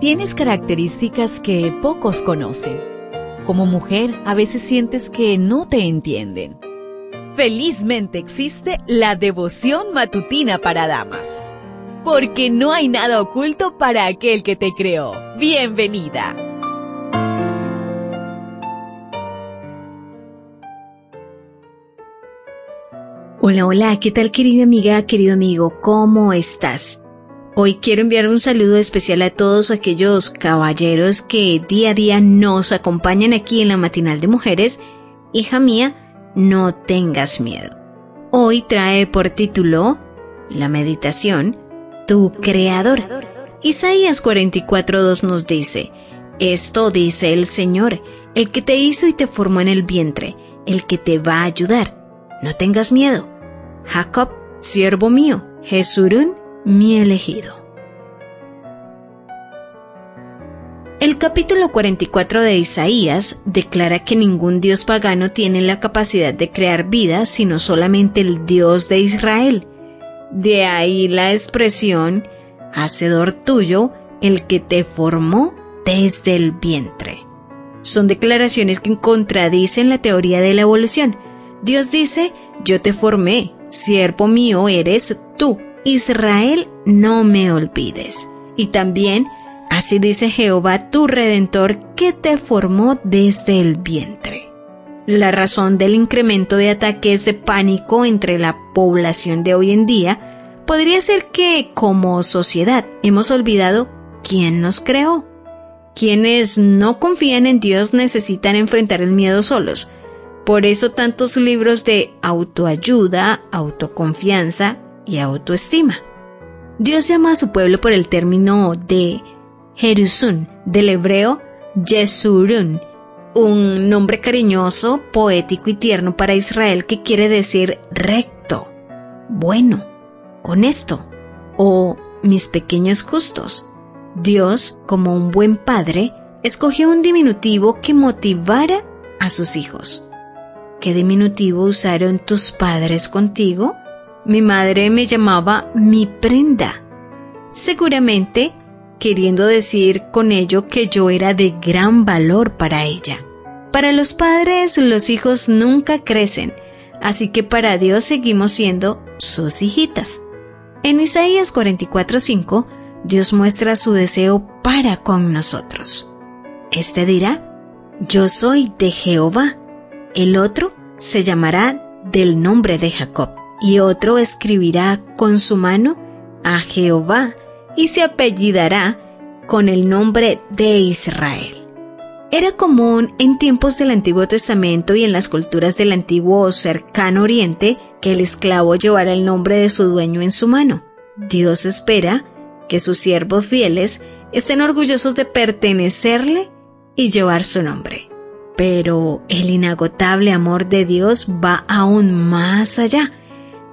Tienes características que pocos conocen. Como mujer, a veces sientes que no te entienden. Felizmente existe la devoción matutina para damas. Porque no hay nada oculto para aquel que te creó. Bienvenida. Hola, hola, ¿qué tal querida amiga, querido amigo? ¿Cómo estás? Hoy quiero enviar un saludo especial a todos aquellos caballeros que día a día nos acompañan aquí en la matinal de mujeres. Hija mía, no tengas miedo. Hoy trae por título la meditación Tu Creador. Isaías 44.2 nos dice, Esto dice el Señor, el que te hizo y te formó en el vientre, el que te va a ayudar. No tengas miedo. Jacob, siervo mío, Jesurún, mi elegido. El capítulo 44 de Isaías declara que ningún dios pagano tiene la capacidad de crear vida sino solamente el Dios de Israel. De ahí la expresión, Hacedor tuyo, el que te formó desde el vientre. Son declaraciones que contradicen la teoría de la evolución. Dios dice, yo te formé, siervo mío eres tú. Israel, no me olvides. Y también, así dice Jehová tu redentor que te formó desde el vientre. La razón del incremento de ataques de pánico entre la población de hoy en día podría ser que, como sociedad, hemos olvidado quién nos creó. Quienes no confían en Dios necesitan enfrentar el miedo solos. Por eso tantos libros de autoayuda, autoconfianza y autoestima. Dios llama a su pueblo por el término de Jerusun, del hebreo Yesurun, un nombre cariñoso, poético y tierno para Israel que quiere decir recto, bueno, honesto o mis pequeños justos. Dios, como un buen padre, escogió un diminutivo que motivara a sus hijos. ¿Qué diminutivo usaron tus padres contigo? Mi madre me llamaba mi prenda, seguramente queriendo decir con ello que yo era de gran valor para ella. Para los padres los hijos nunca crecen, así que para Dios seguimos siendo sus hijitas. En Isaías 44:5, Dios muestra su deseo para con nosotros. Este dirá, yo soy de Jehová. El otro se llamará del nombre de Jacob y otro escribirá con su mano a Jehová y se apellidará con el nombre de Israel. Era común en tiempos del Antiguo Testamento y en las culturas del antiguo o cercano Oriente que el esclavo llevara el nombre de su dueño en su mano. Dios espera que sus siervos fieles estén orgullosos de pertenecerle y llevar su nombre. Pero el inagotable amor de Dios va aún más allá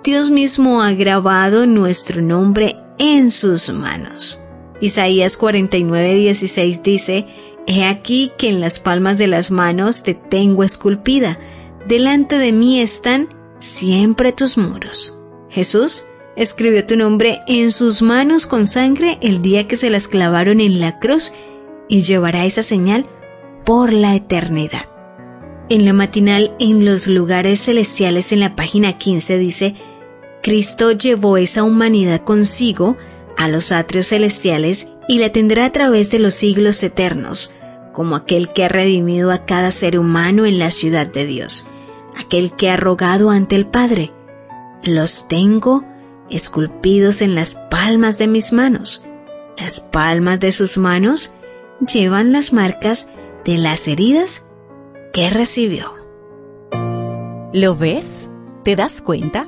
Dios mismo ha grabado nuestro nombre en sus manos. Isaías 49:16 dice, He aquí que en las palmas de las manos te tengo esculpida, delante de mí están siempre tus muros. Jesús escribió tu nombre en sus manos con sangre el día que se las clavaron en la cruz y llevará esa señal por la eternidad. En la matinal en los lugares celestiales en la página 15 dice, Cristo llevó esa humanidad consigo a los atrios celestiales y la tendrá a través de los siglos eternos, como aquel que ha redimido a cada ser humano en la ciudad de Dios, aquel que ha rogado ante el Padre. Los tengo esculpidos en las palmas de mis manos. Las palmas de sus manos llevan las marcas de las heridas que recibió. ¿Lo ves? ¿Te das cuenta?